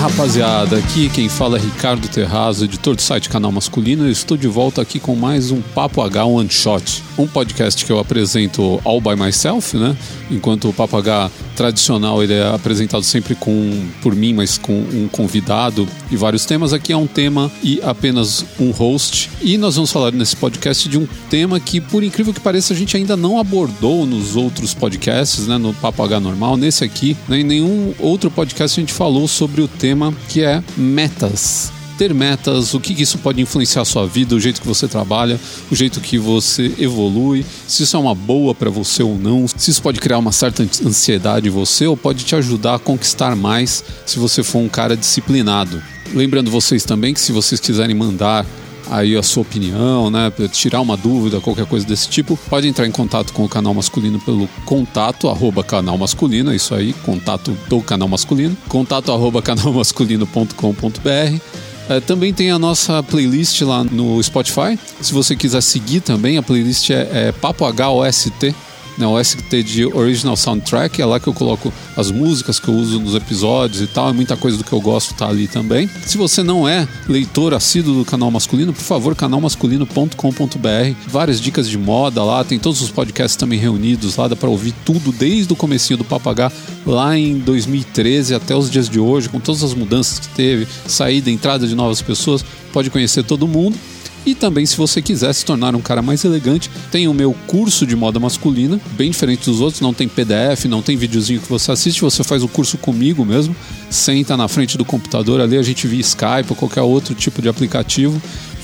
rapaziada, aqui quem fala é Ricardo Terrazo, editor do site Canal Masculino. Eu estou de volta aqui com mais um Papo H One Shot, um podcast que eu apresento all by myself, né? Enquanto o Papo H tradicional ele é apresentado sempre com por mim, mas com um convidado e vários temas. Aqui é um tema e apenas um host. E nós vamos falar nesse podcast de um tema que, por incrível que pareça, a gente ainda não abordou nos outros podcasts, né? No Papo H normal, nesse aqui, né? em nenhum outro podcast a gente falou sobre o tema que é metas ter metas, o que isso pode influenciar a sua vida, o jeito que você trabalha, o jeito que você evolui, se isso é uma boa para você ou não, se isso pode criar uma certa ansiedade em você ou pode te ajudar a conquistar mais se você for um cara disciplinado. Lembrando vocês também que se vocês quiserem mandar aí a sua opinião, né, tirar uma dúvida, qualquer coisa desse tipo, pode entrar em contato com o canal masculino pelo contato arroba canal masculino, isso aí, contato do canal masculino, contato arroba canalmasculino.com.br é, também tem a nossa playlist lá no Spotify. Se você quiser seguir também, a playlist é, é Papo HOST né, o ST de Original Soundtrack, é lá que eu coloco as músicas que eu uso nos episódios e tal, é muita coisa do que eu gosto tá ali também. Se você não é leitor assíduo do canal masculino, por favor, canalmasculino.com.br, várias dicas de moda lá, tem todos os podcasts também reunidos lá, dá para ouvir tudo desde o comecinho do Papagá lá em 2013 até os dias de hoje, com todas as mudanças que teve, saída, entrada de novas pessoas, pode conhecer todo mundo. E também, se você quiser se tornar um cara mais elegante, tem o meu curso de moda masculina, bem diferente dos outros, não tem PDF, não tem videozinho que você assiste, você faz o curso comigo mesmo, senta na frente do computador ali, a gente via Skype ou qualquer outro tipo de aplicativo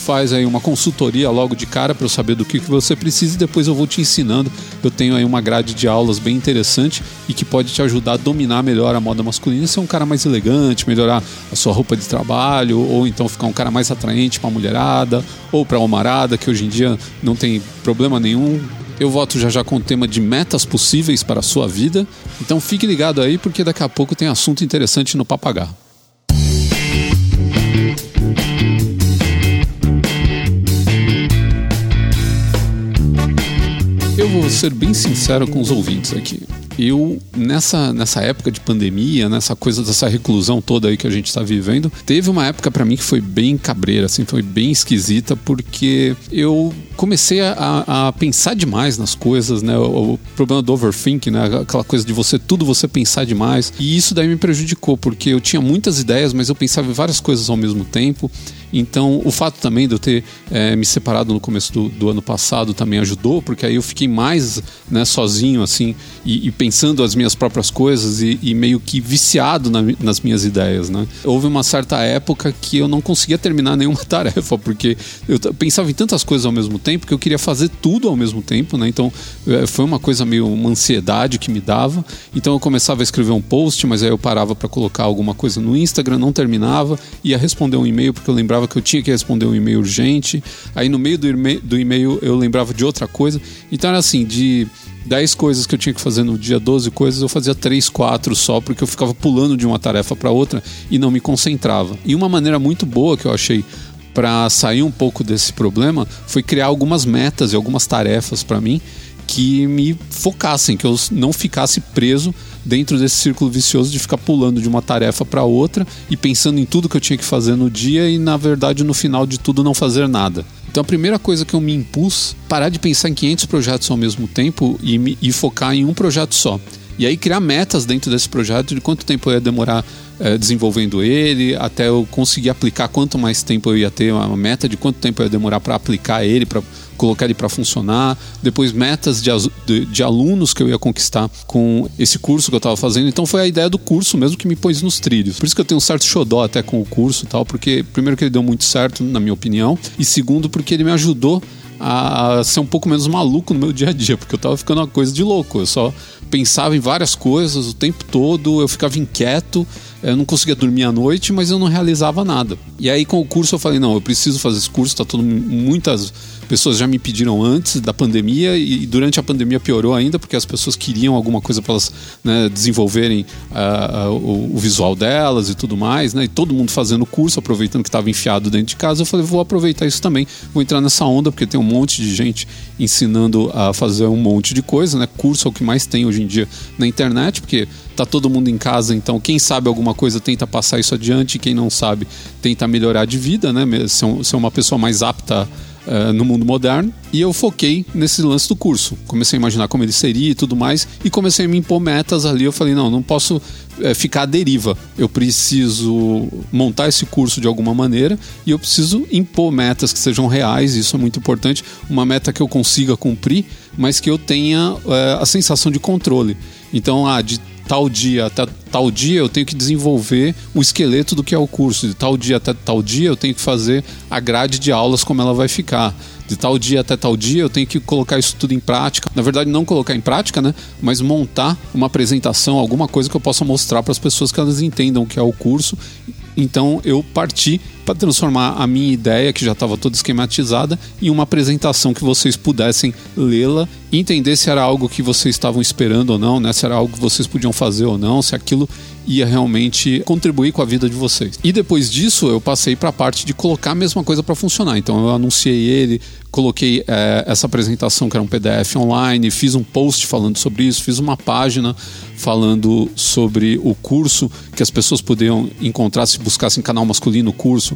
faz aí uma consultoria logo de cara para eu saber do que, que você precisa e depois eu vou te ensinando. Eu tenho aí uma grade de aulas bem interessante e que pode te ajudar a dominar melhor a moda masculina, ser um cara mais elegante, melhorar a sua roupa de trabalho, ou então ficar um cara mais atraente para a mulherada ou para a homarada, que hoje em dia não tem problema nenhum. Eu volto já já com o tema de metas possíveis para a sua vida. Então fique ligado aí porque daqui a pouco tem assunto interessante no Papagar. Eu vou ser bem sincero com os ouvintes aqui. Eu, nessa, nessa época de pandemia, nessa coisa dessa reclusão toda aí que a gente está vivendo, teve uma época para mim que foi bem cabreira, assim, foi bem esquisita, porque eu comecei a, a, pensar demais nas coisas, né? O, o, problema do overthinking, né? Aquela coisa de você tudo você pensar demais. E isso daí me prejudicou, porque eu tinha muitas ideias, mas eu pensava em várias coisas ao mesmo tempo. Então, o fato também de eu ter é, me separado no começo do, do, ano passado também ajudou, porque aí eu fiquei mais né, sozinho, assim, e, e, pensando as minhas próprias coisas e, e meio que viciado na, nas minhas ideias, né? Houve uma certa época que eu não conseguia terminar nenhuma tarefa, porque eu pensava em tantas coisas ao mesmo tempo que eu queria fazer tudo ao mesmo tempo, né? Então é, foi uma coisa meio uma ansiedade que me dava. Então eu começava a escrever um post, mas aí eu parava para colocar alguma coisa no Instagram, não terminava, ia responder um e-mail porque eu lembrava que eu tinha que responder um e-mail urgente. Aí no meio do e-mail eu lembrava de outra coisa. Então era assim, de 10 coisas que eu tinha que fazer no dia, 12 coisas, eu fazia 3, 4 só, porque eu ficava pulando de uma tarefa para outra e não me concentrava. E uma maneira muito boa que eu achei para sair um pouco desse problema foi criar algumas metas e algumas tarefas para mim que me focassem, que eu não ficasse preso dentro desse círculo vicioso de ficar pulando de uma tarefa para outra e pensando em tudo que eu tinha que fazer no dia e na verdade no final de tudo não fazer nada. Então a primeira coisa que eu me impus, parar de pensar em 500 projetos ao mesmo tempo e, me, e focar em um projeto só. E aí criar metas dentro desse projeto de quanto tempo eu ia demorar é, desenvolvendo ele, até eu conseguir aplicar quanto mais tempo eu ia ter, uma meta de quanto tempo eu ia demorar para aplicar ele, para colocar ele para funcionar, depois metas de, de, de, alunos que eu ia conquistar com esse curso que eu estava fazendo. Então foi a ideia do curso mesmo que me pôs nos trilhos. Por isso que eu tenho um certo xodó até com o curso e tal, porque primeiro que ele deu muito certo, na minha opinião, e segundo porque ele me ajudou a ser um pouco menos maluco no meu dia a dia, porque eu tava ficando uma coisa de louco. Eu só pensava em várias coisas o tempo todo, eu ficava inquieto, eu não conseguia dormir à noite, mas eu não realizava nada. E aí com o curso eu falei, não, eu preciso fazer esse curso, tá todo muitas pessoas já me pediram antes da pandemia e durante a pandemia piorou ainda porque as pessoas queriam alguma coisa para elas né, desenvolverem uh, o, o, visual delas e tudo mais, né? E todo mundo fazendo curso, aproveitando que estava enfiado dentro de casa. Eu falei, vou aproveitar isso também, vou entrar nessa onda porque tem um monte de gente ensinando a fazer um monte de coisa, né? Curso é o que mais tem hoje hoje em dia na internet, porque tá todo mundo em casa, então quem sabe alguma coisa tenta passar isso adiante, quem não sabe tenta melhorar de vida, né? Ser uma pessoa mais apta uh, no mundo moderno. E eu foquei nesse lance do curso. Comecei a imaginar como ele seria e tudo mais, e comecei a me impor metas ali. Eu falei, não, não posso é, ficar à deriva. Eu preciso montar esse curso de alguma maneira e eu preciso impor metas que sejam reais, isso é muito importante. Uma meta que eu consiga cumprir, mas que eu tenha é, a sensação de controle. Então, ah, de tal dia até tal dia eu tenho que desenvolver o esqueleto do que é o curso, de tal dia até tal dia eu tenho que fazer a grade de aulas como ela vai ficar. De tal dia até tal dia eu tenho que colocar isso tudo em prática. Na verdade, não colocar em prática, né? Mas montar uma apresentação, alguma coisa que eu possa mostrar para as pessoas que elas entendam o que é o curso. Então eu parti para transformar a minha ideia, que já estava toda esquematizada, em uma apresentação que vocês pudessem lê-la e entender se era algo que vocês estavam esperando ou não, né? se era algo que vocês podiam fazer ou não, se aquilo ia realmente contribuir com a vida de vocês. E depois disso, eu passei para a parte de colocar a mesma coisa para funcionar. Então, eu anunciei ele, coloquei é, essa apresentação que era um PDF online, fiz um post falando sobre isso, fiz uma página falando sobre o curso que as pessoas podiam encontrar se buscassem canal masculino curso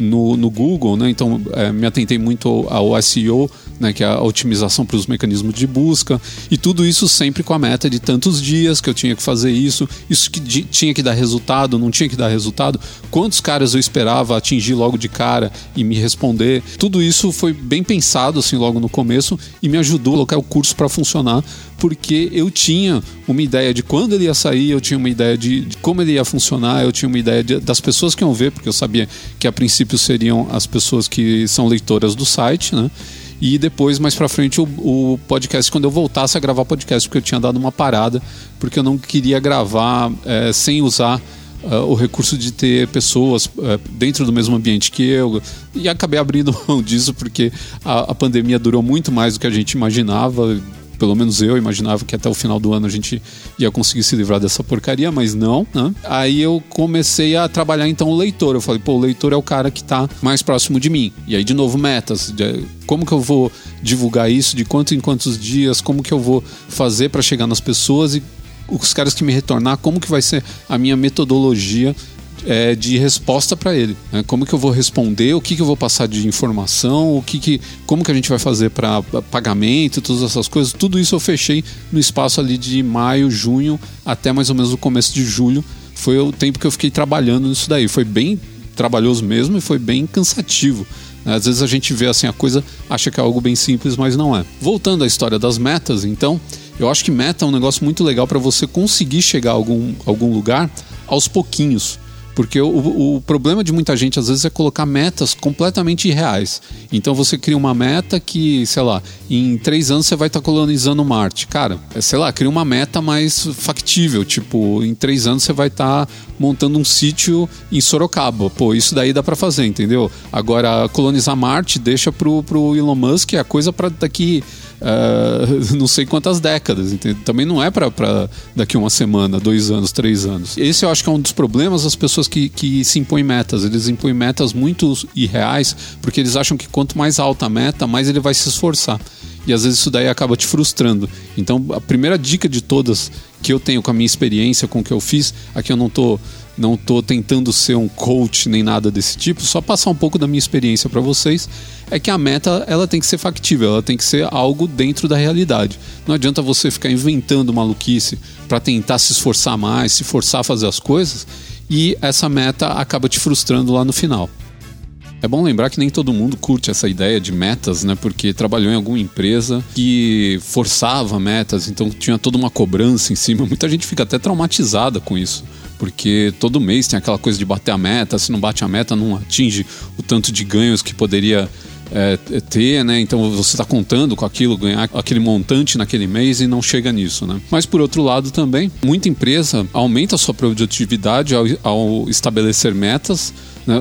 no, no Google, né? Então é, me atentei muito ao SEO, né? Que é a otimização para os mecanismos de busca e tudo isso sempre com a meta de tantos dias que eu tinha que fazer isso, isso que tinha que dar resultado, não tinha que dar resultado, quantos caras eu esperava atingir logo de cara e me responder, tudo isso foi bem pensado assim logo no começo e me ajudou a colocar o curso para funcionar porque eu tinha uma ideia de quando ele ia sair, eu tinha uma ideia de, de como ele ia funcionar, eu tinha uma ideia de, das pessoas que iam ver, porque eu sabia que a princípio seriam as pessoas que são leitoras do site, né? E depois, mais pra frente, o, o, podcast, quando eu voltasse a gravar podcast, porque eu tinha dado uma parada, porque eu não queria gravar é, sem usar Uh, o recurso de ter pessoas uh, dentro do mesmo ambiente que eu e acabei abrindo mão disso porque a, a, pandemia durou muito mais do que a gente imaginava pelo menos eu imaginava que até o final do ano a gente ia conseguir se livrar dessa porcaria, mas não, né? Aí eu comecei a trabalhar então o leitor. Eu falei, pô, o leitor é o cara que está mais próximo de mim. E aí, de novo, metas. Como que eu vou divulgar isso? De quanto em quantos dias? Como que eu vou fazer para chegar nas pessoas? E os caras que me retornar, como que vai ser a minha metodologia é, de resposta para ele. Né? Como que eu vou responder, o que, que eu vou passar de informação, o que, que como que a gente vai fazer para pagamento, todas essas coisas. Tudo isso eu fechei no espaço ali de maio, junho, até mais ou menos o começo de julho. Foi o tempo que eu fiquei trabalhando nisso daí. Foi bem trabalhoso mesmo e foi bem cansativo. Né? Às vezes a gente vê assim a coisa, acha que é algo bem simples, mas não é. Voltando à história das metas, então, eu acho que meta é um negócio muito legal para você conseguir chegar a algum, algum lugar aos pouquinhos. Porque o, o, problema de muita gente, às vezes, é colocar metas completamente irreais. Então você cria uma meta que, sei lá, em três anos você vai estar tá colonizando Marte. Cara, é, sei lá, cria uma meta mais factível. Tipo, em três anos você vai estar tá montando um sítio em Sorocaba. Pô, isso daí dá para fazer, entendeu? Agora, colonizar Marte deixa pro, pro Elon Musk é a coisa para daqui uh, não sei quantas décadas. Entendeu? Também não é para daqui uma semana, dois anos, três anos. Esse eu acho que é um dos problemas das pessoas que, que se impõem metas. Eles impõem metas muito irreais, porque eles acham que quanto mais alta a meta, mais ele vai se esforçar. E às vezes isso daí acaba te frustrando. Então, a primeira dica de todas que eu tenho com a minha experiência, com o que eu fiz, aqui eu não estou não tô tentando ser um coach nem nada desse tipo, só passar um pouco da minha experiência para vocês, é que a meta ela tem que ser factível, ela tem que ser algo dentro da realidade. Não adianta você ficar inventando maluquice para tentar se esforçar mais, se forçar a fazer as coisas e essa meta acaba te frustrando lá no final. É bom lembrar que nem todo mundo curte essa ideia de metas, né? Porque trabalhou em alguma empresa que forçava metas, então tinha toda uma cobrança em cima. Muita gente fica até traumatizada com isso porque todo mês tem aquela coisa de bater a meta, se não bate a meta, não atinge o tanto de ganhos que poderia é, ter, né? Então você está contando com aquilo, ganhar aquele montante naquele mês e não chega nisso, né? Mas por outro lado também, muita empresa aumenta a sua produtividade ao, ao estabelecer metas?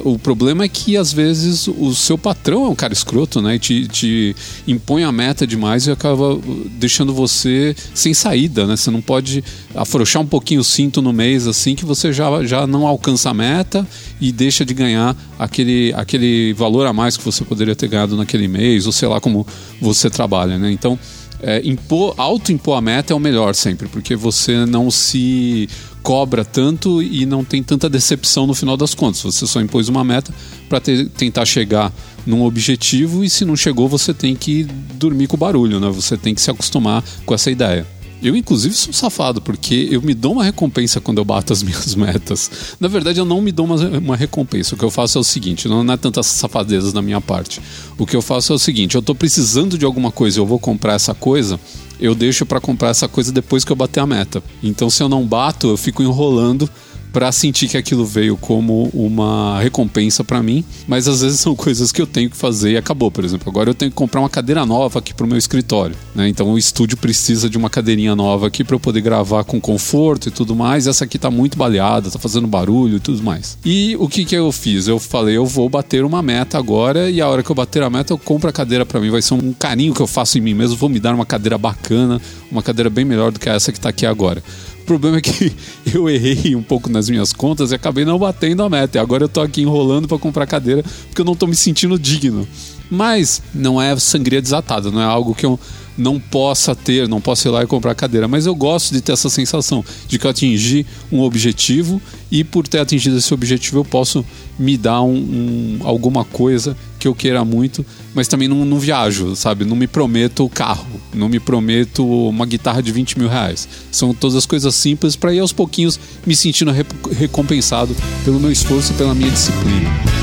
O problema é que às vezes o seu patrão é um cara escroto, né? E te, te impõe a meta demais e acaba deixando você sem saída, né? Você não pode afrouxar um pouquinho o cinto no mês assim que você já, já não alcança a meta e deixa de ganhar aquele, aquele valor a mais que você poderia ter ganhado naquele mês, ou sei lá como você trabalha, né? Então é, impor, auto-impor a meta é o melhor sempre, porque você não se cobra tanto e não tem tanta decepção no final das contas. Você só impôs uma meta para tentar chegar num objetivo e se não chegou, você tem que dormir com o barulho, né? Você tem que se acostumar com essa ideia. Eu, inclusive, sou safado, porque eu me dou uma recompensa quando eu bato as minhas metas. Na verdade, eu não me dou uma, uma recompensa. O que eu faço é o seguinte: não é tantas safadezas da minha parte. O que eu faço é o seguinte: eu estou precisando de alguma coisa, eu vou comprar essa coisa, eu deixo para comprar essa coisa depois que eu bater a meta. Então, se eu não bato, eu fico enrolando para sentir que aquilo veio como uma recompensa para mim, mas às vezes são coisas que eu tenho que fazer e acabou. Por exemplo, agora eu tenho que comprar uma cadeira nova aqui para o meu escritório, né? Então o estúdio precisa de uma cadeirinha nova aqui para eu poder gravar com conforto e tudo mais. Essa aqui tá muito baleada, tá fazendo barulho e tudo mais. E o que que eu fiz? Eu falei, eu vou bater uma meta agora e a hora que eu bater a meta eu compro a cadeira para mim. Vai ser um carinho que eu faço em mim mesmo. Vou me dar uma cadeira bacana, uma cadeira bem melhor do que essa que tá aqui agora problema é que eu errei um pouco nas minhas contas e acabei não batendo a meta. E agora eu tô aqui enrolando para comprar cadeira porque eu não tô me sentindo digno. Mas não é sangria desatada, não é algo que eu não possa ter, não posso ir lá e comprar cadeira, mas eu gosto de ter essa sensação de que eu atingi um objetivo e por ter atingido esse objetivo eu posso me dar um, um, alguma coisa que eu queira muito, mas também não, não viajo, sabe? Não me prometo o carro, não me prometo uma guitarra de 20 mil reais. São todas as coisas simples para ir aos pouquinhos me sentindo recompensado pelo meu esforço e pela minha disciplina.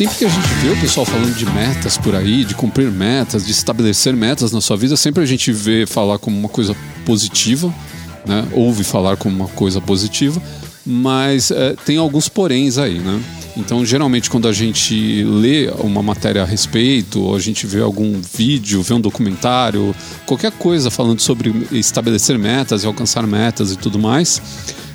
Sempre que a gente vê o pessoal falando de metas por aí, de cumprir metas, de estabelecer metas na sua vida, sempre a gente vê falar como uma coisa positiva, né? ouve falar como uma coisa positiva, mas é, tem alguns poréns aí, né? Então, geralmente, quando a gente lê uma matéria a respeito, ou a gente vê algum vídeo, vê um documentário, qualquer coisa falando sobre estabelecer metas e alcançar metas e tudo mais,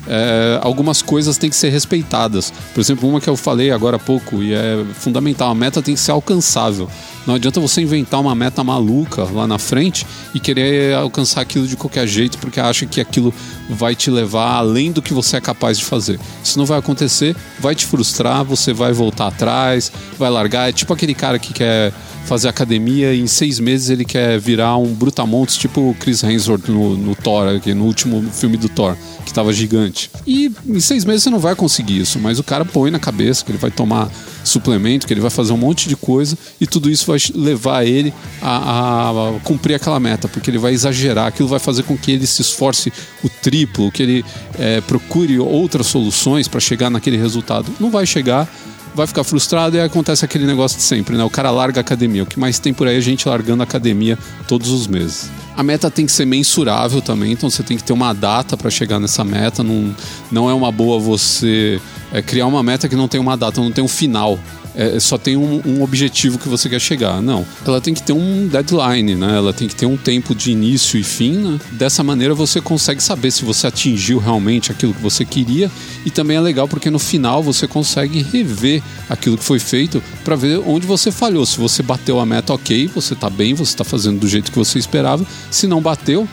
é, algumas coisas têm que ser respeitadas. Por exemplo, uma que eu falei agora há pouco e é fundamental: a meta tem que ser alcançável. Não adianta você inventar uma meta maluca lá na frente e querer alcançar aquilo de qualquer jeito porque acha que aquilo vai te levar além do que você é capaz de fazer. Isso não vai acontecer, vai te frustrar, você vai voltar atrás, vai largar. É tipo aquele cara que quer fazer academia e em seis meses ele quer virar um brutamontes tipo o Chris Hemsworth no, no Thor, aqui, no último filme do Thor, que estava gigante. E em seis meses você não vai conseguir isso, mas o cara põe na cabeça que ele vai tomar suplemento, que ele vai fazer um monte de coisa e tudo isso vai levar ele a, a cumprir aquela meta, porque ele vai exagerar, aquilo vai fazer com que ele se esforce o triplo, que ele é, procure outras soluções para chegar naquele resultado. Não vai chegar vai ficar frustrado e acontece aquele negócio de sempre, né? O cara larga a academia. O que mais tem por aí é gente largando a academia todos os meses. A meta tem que ser mensurável também, então você tem que ter uma data para chegar nessa meta. Não, não é uma boa você é, criar uma meta que não tem uma data, não tem um final é, só tem um, um, objetivo que você quer chegar. Não. Ela tem que ter um deadline, né? Ela tem que ter um tempo de início e fim. Né? Dessa maneira você consegue saber se você atingiu realmente aquilo que você queria. E também é legal porque no final você consegue rever aquilo que foi feito para ver onde você falhou. Se você bateu a meta, ok, você está bem, você está fazendo do jeito que você esperava. Se não bateu,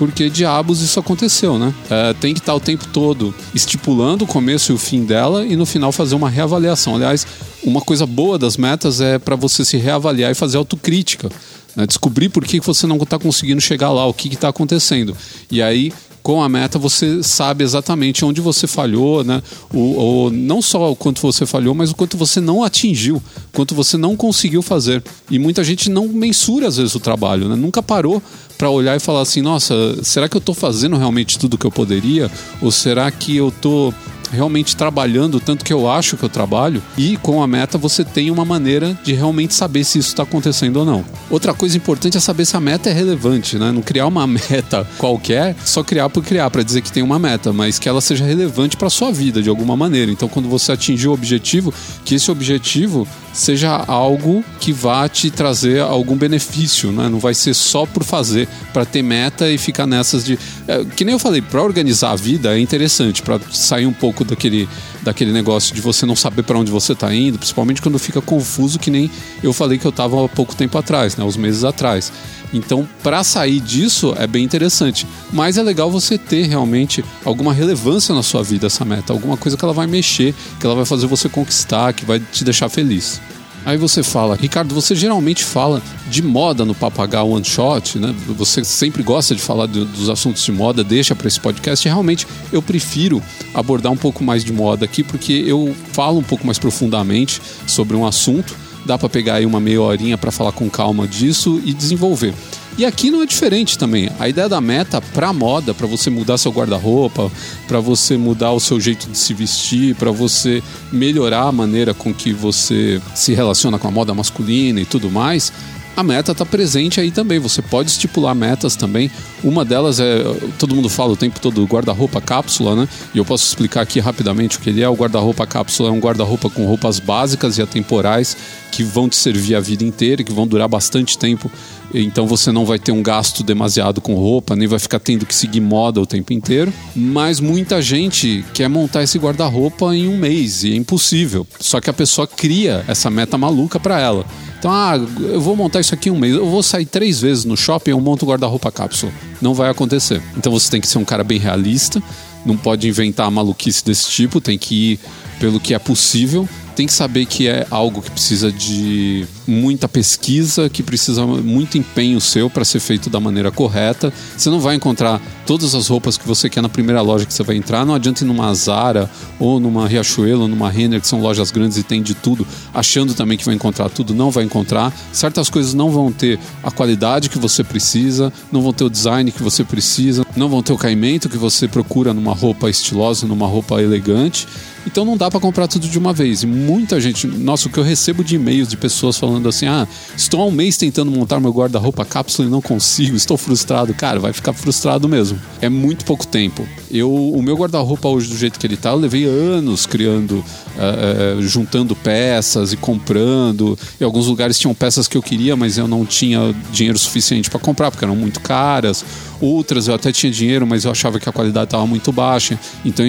porque diabos isso aconteceu, né? É, tem que estar o tempo todo estipulando o começo e o fim dela e no final fazer uma reavaliação. Aliás, uma coisa boa das metas é para você se reavaliar e fazer autocrítica. Né? Descobrir por que você não está conseguindo chegar lá, o que está acontecendo. E aí com a meta você sabe exatamente onde você falhou, né? O, o, não só o quanto você falhou, mas o quanto você não atingiu, quanto você não conseguiu fazer. E muita gente não mensura às vezes o trabalho, né? Nunca parou para olhar e falar assim, nossa, será que eu estou fazendo realmente tudo que eu poderia? Ou será que eu estou realmente trabalhando tanto que eu acho que eu trabalho e com a meta você tem uma maneira de realmente saber se isso está acontecendo ou não. Outra coisa importante é saber se a meta é relevante, né? Não criar uma meta qualquer, só criar por criar para dizer que tem uma meta, mas que ela seja relevante para sua vida de alguma maneira. Então, quando você atingir o objetivo, que esse objetivo seja algo que vá te trazer algum benefício, né? Não vai ser só por fazer, para ter meta e ficar nessas de. É, que nem eu falei, para organizar a vida é interessante, para sair um pouco daquele, daquele negócio de você não saber para onde você está indo, principalmente quando fica confuso, que nem eu falei que eu estava há pouco tempo atrás, né? Uns meses atrás. Então, para sair disso é bem interessante. Mas é legal você ter realmente alguma relevância na sua vida essa meta, alguma coisa que ela vai mexer, que ela vai fazer você conquistar, que vai te deixar feliz. Aí você fala, Ricardo, você geralmente fala de moda no Papagaio One Shot, né? Você sempre gosta de falar de, dos assuntos de moda, deixa para esse podcast. Realmente eu prefiro abordar um pouco mais de moda aqui, porque eu falo um pouco mais profundamente sobre um assunto. Dá para pegar aí uma meia horinha para falar com calma disso e desenvolver. E aqui não é diferente também. A ideia da meta para moda, para você mudar seu guarda-roupa, para você mudar o seu jeito de se vestir, para você melhorar a maneira com que você se relaciona com a moda masculina e tudo mais, a meta está presente aí também. Você pode estipular metas também. Uma delas é, todo mundo fala o tempo todo, guarda-roupa cápsula, né? E eu posso explicar aqui rapidamente o que ele é. O guarda-roupa cápsula é um guarda-roupa com roupas básicas e atemporais que vão te servir a vida inteira, que vão durar bastante tempo então você não vai ter um gasto demasiado com roupa, nem vai ficar tendo que seguir moda o tempo inteiro. Mas muita gente quer montar esse guarda-roupa em um mês e é impossível. Só que a pessoa cria essa meta maluca para ela. Então, ah, eu vou montar isso aqui em um mês, eu vou sair três vezes no shopping, eu monto guarda-roupa cápsula. Não vai acontecer. Então você tem que ser um cara bem realista, não pode inventar maluquice desse tipo, tem que ir pelo que é possível tem que saber que é algo que precisa de muita pesquisa, que precisa muito empenho seu para ser feito da maneira correta. Você não vai encontrar todas as roupas que você quer na primeira loja que você vai entrar. Não adianta ir numa Zara ou numa Riachuelo ou numa Renner, que são lojas grandes e tem de tudo, achando também que vai encontrar tudo. Não vai encontrar. Certas coisas não vão ter a qualidade que você precisa, não vão ter o design que você precisa, não vão ter o caimento que você procura numa roupa estilosa, numa roupa elegante. Então não dá para comprar tudo de uma vez. E muita gente, nossa, o que eu recebo de e-mails de pessoas falando assim: ah, estou há um mês tentando montar meu guarda-roupa cápsula e não consigo, estou frustrado. Cara, vai ficar frustrado mesmo. É muito pouco tempo. Eu, o meu guarda-roupa hoje, do jeito que ele tá, eu levei anos criando, uh, uh, juntando peças e comprando. Em alguns lugares tinham peças que eu queria, mas eu não tinha dinheiro suficiente para comprar, porque eram muito caras. Outras eu até tinha dinheiro, mas eu achava que a qualidade estava muito baixa. Então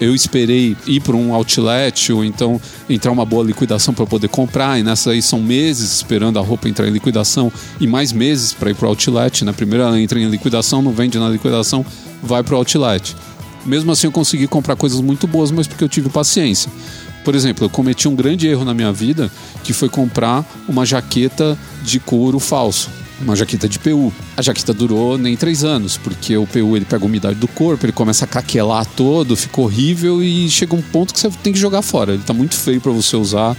eu esperei ir para um outlet ou então entrar uma boa liquidação para poder comprar. E nessa aí são meses esperando a roupa entrar em liquidação e mais meses para ir para o outlet. Na né? primeira ela entra em liquidação, não vende na liquidação, vai para o outlet. Mesmo assim eu consegui comprar coisas muito boas, mas porque eu tive paciência. Por exemplo, eu cometi um grande erro na minha vida, que foi comprar uma jaqueta de couro falso uma jaqueta de PU. A jaqueta durou nem três anos, porque o PU ele pega a umidade do corpo, ele começa a craquelar todo, fica horrível e chega um ponto que você tem que jogar fora. Ele tá muito feio para você usar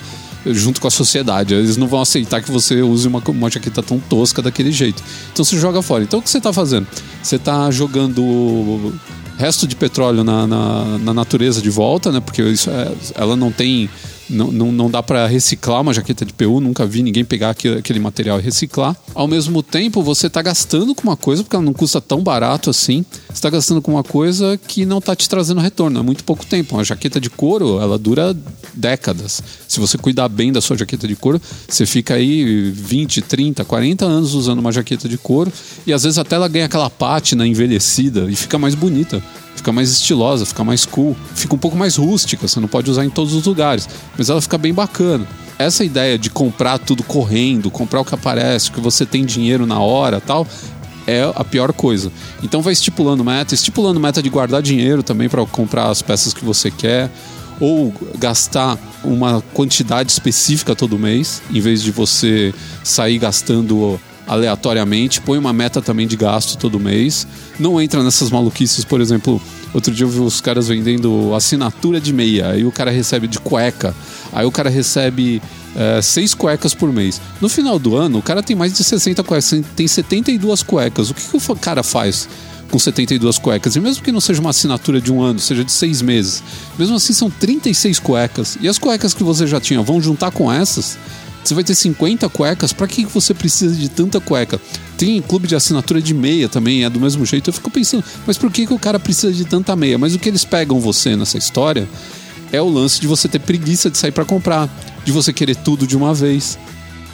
junto com a sociedade. Eles não vão aceitar que você use uma, uma jaqueta tão tosca daquele jeito. Então você joga fora. Então o que você está fazendo? Você está jogando resto de petróleo na, na, na, natureza de volta, né? Porque isso é, ela não tem não, não, não dá para reciclar uma jaqueta de PU, nunca vi ninguém pegar aquele, aquele material e reciclar. Ao mesmo tempo, você está gastando com uma coisa, porque ela não custa tão barato assim, você está gastando com uma coisa que não está te trazendo retorno, é muito pouco tempo. Uma jaqueta de couro, ela dura décadas. Se você cuidar bem da sua jaqueta de couro, você fica aí 20, 30, 40 anos usando uma jaqueta de couro e às vezes até ela ganha aquela pátina envelhecida e fica mais bonita fica mais estilosa, fica mais cool, fica um pouco mais rústica, você não pode usar em todos os lugares, mas ela fica bem bacana. Essa ideia de comprar tudo correndo, comprar o que aparece, que você tem dinheiro na hora tal, é a pior coisa. Então vai estipulando meta, estipulando meta de guardar dinheiro também para comprar as peças que você quer ou gastar uma quantidade específica todo mês, em vez de você sair gastando aleatoriamente, põe uma meta também de gasto todo mês. Não entra nessas maluquices, por exemplo, outro dia eu vi os caras vendendo assinatura de meia, aí o cara recebe de cueca, aí o cara recebe é, seis cuecas por mês. No final do ano, o cara tem mais de 60 cuecas, tem 72 cuecas. O que, que o cara faz? com 72 cuecas. E mesmo que não seja uma assinatura de um ano, seja de seis meses, mesmo assim são 36 cuecas. E as cuecas que você já tinha vão juntar com essas você vai ter 50 cuecas, para que você precisa de tanta cueca? Tem clube de assinatura de meia também, é do mesmo jeito. Eu fico pensando, mas por que, que o cara precisa de tanta meia? Mas o que eles pegam você nessa história é o lance de você ter preguiça de sair para comprar, de você querer tudo de uma vez.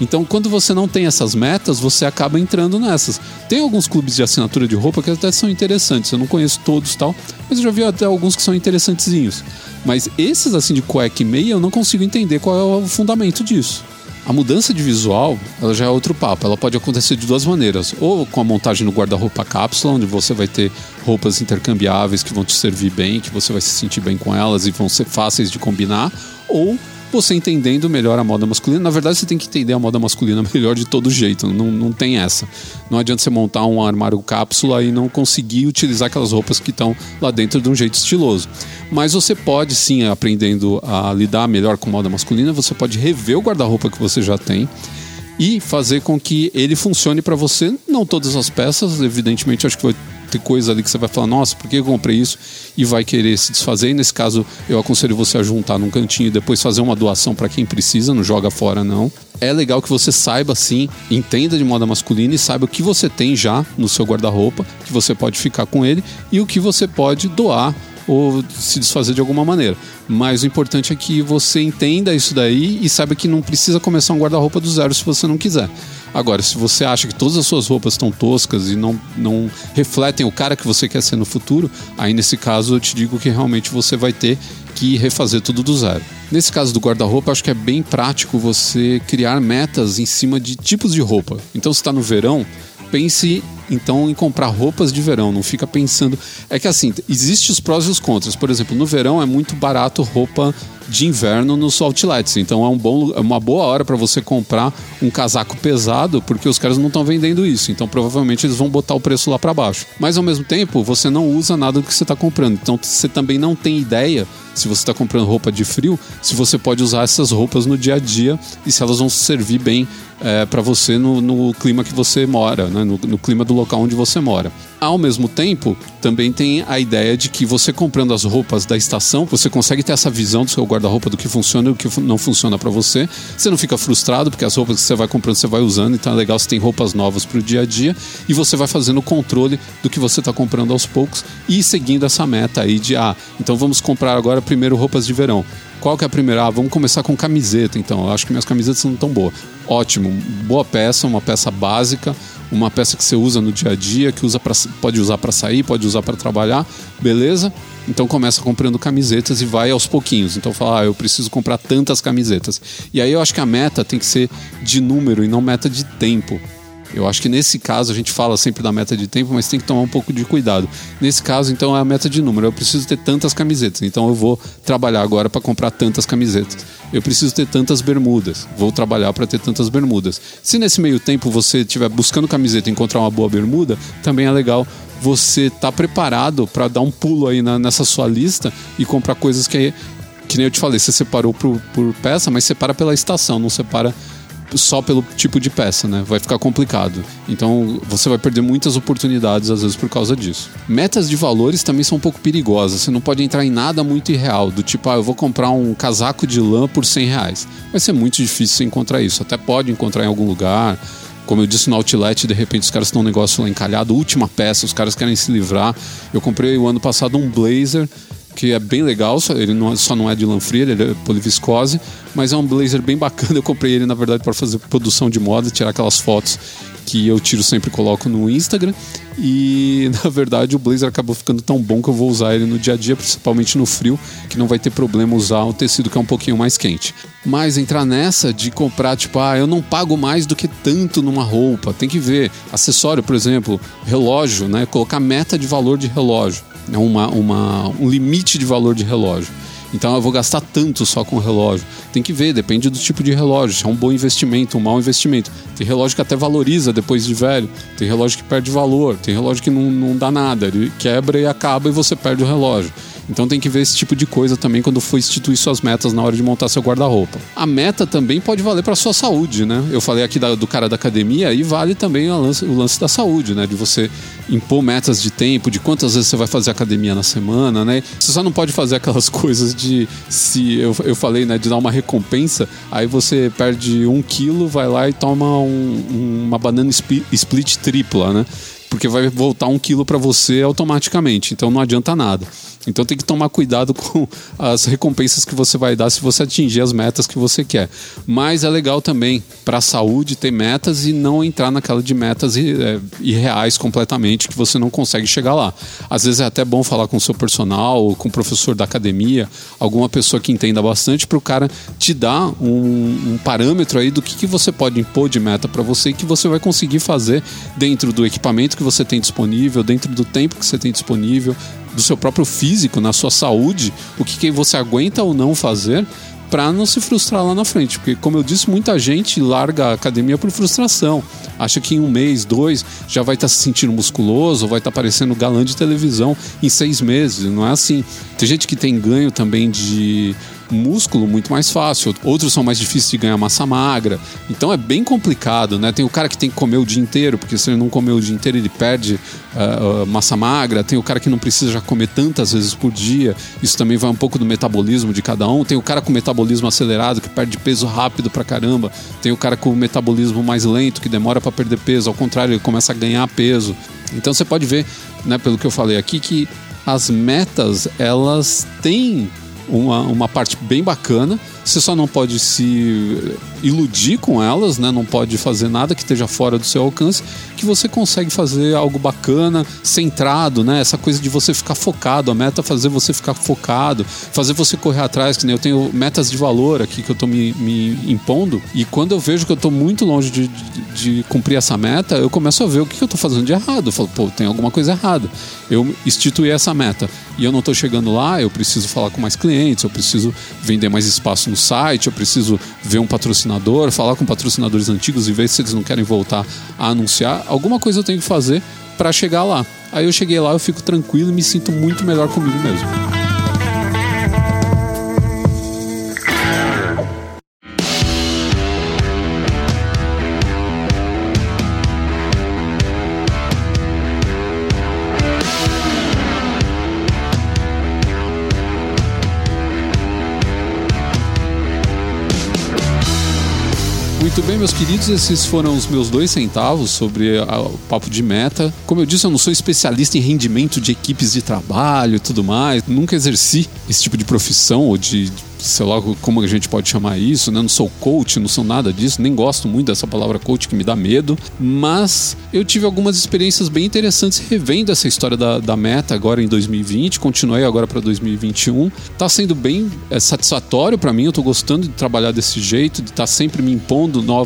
Então, quando você não tem essas metas, você acaba entrando nessas. Tem alguns clubes de assinatura de roupa que até são interessantes. Eu não conheço todos tal, mas eu já vi até alguns que são interessantezinhos. Mas esses assim de cueca e meia, eu não consigo entender qual é o fundamento disso. A mudança de visual, ela já é outro papo. Ela pode acontecer de duas maneiras. Ou com a montagem no guarda-roupa cápsula, onde você vai ter roupas intercambiáveis que vão te servir bem, que você vai se sentir bem com elas e vão ser fáceis de combinar. Ou você entendendo melhor a moda masculina. Na verdade, você tem que entender a moda masculina melhor de todo jeito. Não, não tem essa. Não adianta você montar um armário cápsula e não conseguir utilizar aquelas roupas que estão lá dentro de um jeito estiloso. Mas você pode sim, aprendendo a lidar melhor com moda masculina, você pode rever o guarda-roupa que você já tem e fazer com que ele funcione para você. Não todas as peças, evidentemente, acho que vai ter coisa ali que você vai falar, nossa, por que eu comprei isso? E vai querer se desfazer. E nesse caso, eu aconselho você a juntar num cantinho e depois fazer uma doação para quem precisa, não joga fora, não. É legal que você saiba, sim, entenda de moda masculina e saiba o que você tem já no seu guarda-roupa, que você pode ficar com ele e o que você pode doar ou se desfazer de alguma maneira. Mas o importante é que você entenda isso daí e saiba que não precisa começar um guarda-roupa do zero se você não quiser. Agora, se você acha que todas as suas roupas estão toscas e não, não refletem o cara que você quer ser no futuro, aí nesse caso eu te digo que realmente você vai ter que refazer tudo do zero. Nesse caso do guarda-roupa, acho que é bem prático você criar metas em cima de tipos de roupa. Então, se está no verão, pense então em comprar roupas de verão, não fica pensando. É que assim, existem os prós e os contras. Por exemplo, no verão é muito barato roupa de inverno nos outlets. Então é, um bom, é uma boa hora para você comprar um casaco pesado, porque os caras não estão vendendo isso. Então provavelmente eles vão botar o preço lá para baixo. Mas ao mesmo tempo, você não usa nada do que você está comprando. Então você também não tem ideia se você está comprando roupa de frio, se você pode usar essas roupas no dia a dia e se elas vão servir bem é, para você no, no, clima que você mora, né? no, no clima do local onde você mora. Ao mesmo tempo, também tem a ideia de que você comprando as roupas da estação, você consegue ter essa visão do seu guarda-roupa do que funciona e o que não funciona para você. Você não fica frustrado porque as roupas que você vai comprando você vai usando, então é legal você tem roupas novas para o dia a dia e você vai fazendo o controle do que você está comprando aos poucos e seguindo essa meta aí de ah, então vamos comprar agora primeiro roupas de verão. Qual que é a primeira? Ah, vamos começar com camiseta, então. Eu acho que minhas camisetas não estão boas. Ótimo, boa peça, uma peça básica, uma peça que você usa no dia a dia, que usa pra, pode usar para sair, pode usar para trabalhar, beleza? Então começa comprando camisetas e vai aos pouquinhos. Então fala, ah, eu preciso comprar tantas camisetas. E aí eu acho que a meta tem que ser de número e não meta de tempo. Eu acho que nesse caso a gente fala sempre da meta de tempo, mas tem que tomar um pouco de cuidado. Nesse caso, então, é a meta de número. Eu preciso ter tantas camisetas, então eu vou trabalhar agora para comprar tantas camisetas. Eu preciso ter tantas bermudas, vou trabalhar para ter tantas bermudas. Se nesse meio tempo você estiver buscando camiseta e encontrar uma boa bermuda, também é legal você estar tá preparado para dar um pulo aí na, nessa sua lista e comprar coisas que, que nem eu te falei, você separou por, por peça, mas separa pela estação, não separa só pelo tipo de peça, né? Vai ficar complicado. Então você vai perder muitas oportunidades às vezes por causa disso. Metas de valores também são um pouco perigosas. Você não pode entrar em nada muito irreal, do tipo, ah, eu vou comprar um casaco de lã por 100 reais. Vai ser muito difícil você encontrar isso. Até pode encontrar em algum lugar. Como eu disse no Outlet, de repente os caras estão um negócio lá encalhado, última peça, os caras querem se livrar. Eu comprei o ano passado um blazer que é bem legal, ele não, só não é de lã fria, ele é poliviscose, mas é um blazer bem bacana. Eu comprei ele, na verdade, para fazer produção de moda, tirar aquelas fotos que eu tiro sempre coloco no Instagram. E na verdade o blazer acabou ficando tão bom que eu vou usar ele no dia a dia, principalmente no frio, que não vai ter problema usar um tecido que é um pouquinho mais quente. Mas entrar nessa de comprar, tipo, ah, eu não pago mais do que tanto numa roupa, tem que ver. Acessório, por exemplo, relógio, né? Colocar meta de valor de relógio é uma, uma, um limite de valor de relógio. Então eu vou gastar tanto só com o relógio. Tem que ver, depende do tipo de relógio. Se é um bom investimento, um mau investimento. Tem relógio que até valoriza depois de velho. Tem relógio que perde valor. Tem relógio que não, não dá nada. Ele quebra e acaba e você perde o relógio. Então tem que ver esse tipo de coisa também quando for instituir suas metas na hora de montar seu guarda-roupa. A meta também pode valer para sua saúde, né? Eu falei aqui da, do cara da academia e vale também o lance, o lance da saúde, né? De você impor metas de tempo, de quantas vezes você vai fazer academia na semana, né? Você só não pode fazer aquelas coisas de se eu, eu falei, né, de dar uma recompensa, aí você perde um quilo, vai lá e toma um, uma banana split tripla, né? Porque vai voltar um quilo para você automaticamente, então não adianta nada. Então tem que tomar cuidado com as recompensas que você vai dar se você atingir as metas que você quer. Mas é legal também para a saúde ter metas e não entrar naquela de metas é, irreais completamente que você não consegue chegar lá. Às vezes é até bom falar com o seu personal, com o professor da academia, alguma pessoa que entenda bastante para o cara te dar um, um, parâmetro aí do que, que você pode impor de meta para você e que você vai conseguir fazer dentro do equipamento que você tem disponível, dentro do tempo que você tem disponível, do seu próprio físico, na sua saúde, o que, que você aguenta ou não fazer para não se frustrar lá na frente. Porque, como eu disse, muita gente larga a academia por frustração. Acha que em um mês, dois, já vai estar tá se sentindo musculoso, vai estar tá parecendo galã de televisão em seis meses. Não é assim. Tem gente que tem ganho também de músculo muito mais fácil. Outros são mais difíceis de ganhar massa magra. Então é bem complicado, né? Tem o cara que tem que comer o dia inteiro, porque se ele não comer o dia inteiro, ele perde uh, massa magra. Tem o cara que não precisa já comer tantas vezes por dia. Isso também vai um pouco do metabolismo de cada um. Tem o cara com metabolismo acelerado, que perde peso rápido pra caramba. Tem o cara com metabolismo mais lento, que demora para perder peso. Ao contrário, ele começa a ganhar peso. Então você pode ver, né, pelo que eu falei aqui, que as metas elas têm uma, uma parte bem bacana. Você só não pode se iludir com elas, né? Não pode fazer nada que esteja fora do seu alcance, que você consegue fazer algo bacana, centrado, né? Essa coisa de você ficar focado, a meta é fazer você ficar focado, fazer você correr atrás, que nem eu tenho metas de valor aqui que eu estou me, me, impondo, e quando eu vejo que eu estou muito longe de, de, de, cumprir essa meta, eu começo a ver o que, que eu estou fazendo de errado. Eu falo, pô, tem alguma coisa errada. Eu instituí essa meta e eu não estou chegando lá, eu preciso falar com mais clientes, eu preciso vender mais espaço no site, eu preciso ver um patrocinador, falar com patrocinadores antigos e ver se eles não querem voltar a anunciar. Alguma coisa eu tenho que fazer para chegar lá. Aí eu cheguei lá, eu fico tranquilo e me sinto muito melhor comigo mesmo. Muito bem, meus queridos, esses foram os meus dois centavos sobre a, o papo de meta. Como eu disse, eu não sou especialista em rendimento de equipes de trabalho e tudo mais. Nunca exerci esse tipo de profissão ou de sei lá como a gente pode chamar isso, né? Não sou coach, não sou nada disso, nem gosto muito dessa palavra coach que me dá medo, mas eu tive algumas experiências bem interessantes revendo essa história da, da meta agora em 2020, continuei agora para 2021. Tá sendo bem é, satisfatório para mim, eu tô gostando de trabalhar desse jeito, de estar tá sempre me impondo novos,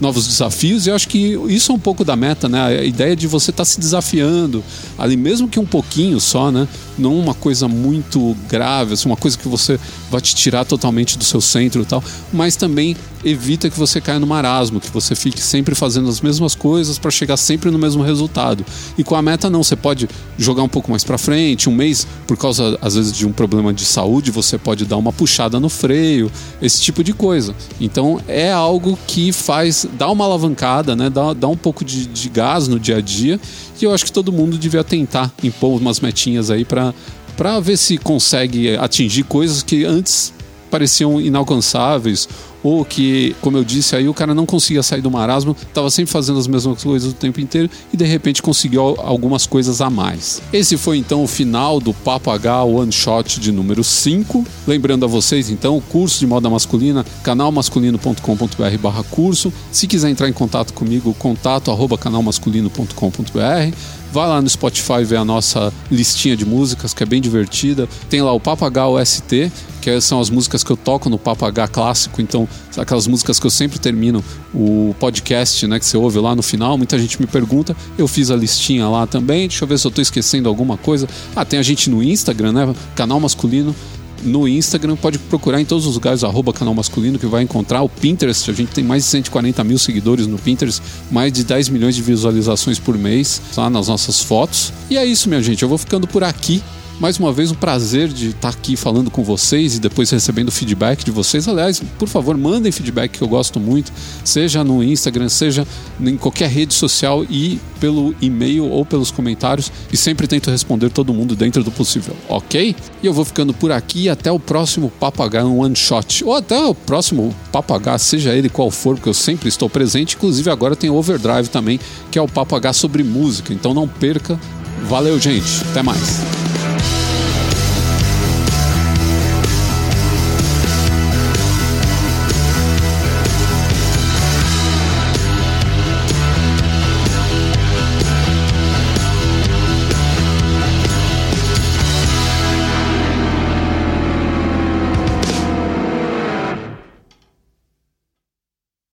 novos desafios, e eu acho que isso é um pouco da meta, né? A ideia de você estar tá se desafiando, ali mesmo que um pouquinho só, né? Não uma coisa muito grave, assim, uma coisa que você vai te tirar totalmente do seu centro e tal, mas também evita que você caia no marasmo, que você fique sempre fazendo as mesmas coisas para chegar sempre no mesmo resultado. E com a meta não, você pode jogar um pouco mais para frente, um mês por causa às vezes de um problema de saúde, você pode dar uma puxada no freio, esse tipo de coisa. Então é algo que faz dá uma alavancada, né? Dá, dá um pouco de, de gás no dia a dia. E eu acho que todo mundo devia tentar impor umas metinhas aí para para ver se consegue atingir coisas que antes pareciam inalcançáveis ou que, como eu disse, aí o cara não conseguia sair do marasmo, estava sempre fazendo as mesmas coisas o tempo inteiro e de repente conseguiu algumas coisas a mais. Esse foi então o final do Papo H One Shot de número 5. Lembrando a vocês então, o curso de moda masculina, canalmasculino.com.br barra curso. Se quiser entrar em contato comigo, contato arroba canalmasculino.com.br Vai lá no Spotify ver a nossa listinha de músicas, que é bem divertida. Tem lá o Papagal ST, que são as músicas que eu toco no Papagal clássico. Então, aquelas músicas que eu sempre termino o podcast, né, que você ouve lá no final. Muita gente me pergunta. Eu fiz a listinha lá também. Deixa eu ver se eu estou esquecendo alguma coisa. Ah, tem a gente no Instagram, né? Canal Masculino no Instagram, pode procurar em todos os lugares, arroba canal masculino, que vai encontrar o Pinterest. A gente tem mais de 140 mil seguidores no Pinterest, mais de 10 milhões de visualizações por mês lá nas nossas fotos. E é isso, minha gente. Eu vou ficando por aqui. Mais uma vez, um prazer de estar aqui falando com vocês e depois recebendo feedback de vocês. Aliás, por favor, mandem feedback que eu gosto muito, seja no Instagram, seja em qualquer rede social e pelo e-mail ou pelos comentários. E sempre tento responder todo mundo dentro do possível, ok? E eu vou ficando por aqui até o próximo Papagaio One Shot. Ou até o próximo Papagaio, seja ele qual for, porque eu sempre estou presente. Inclusive, agora tem Overdrive também, que é o Papagaio sobre música. Então não perca. Valeu, gente. Até mais.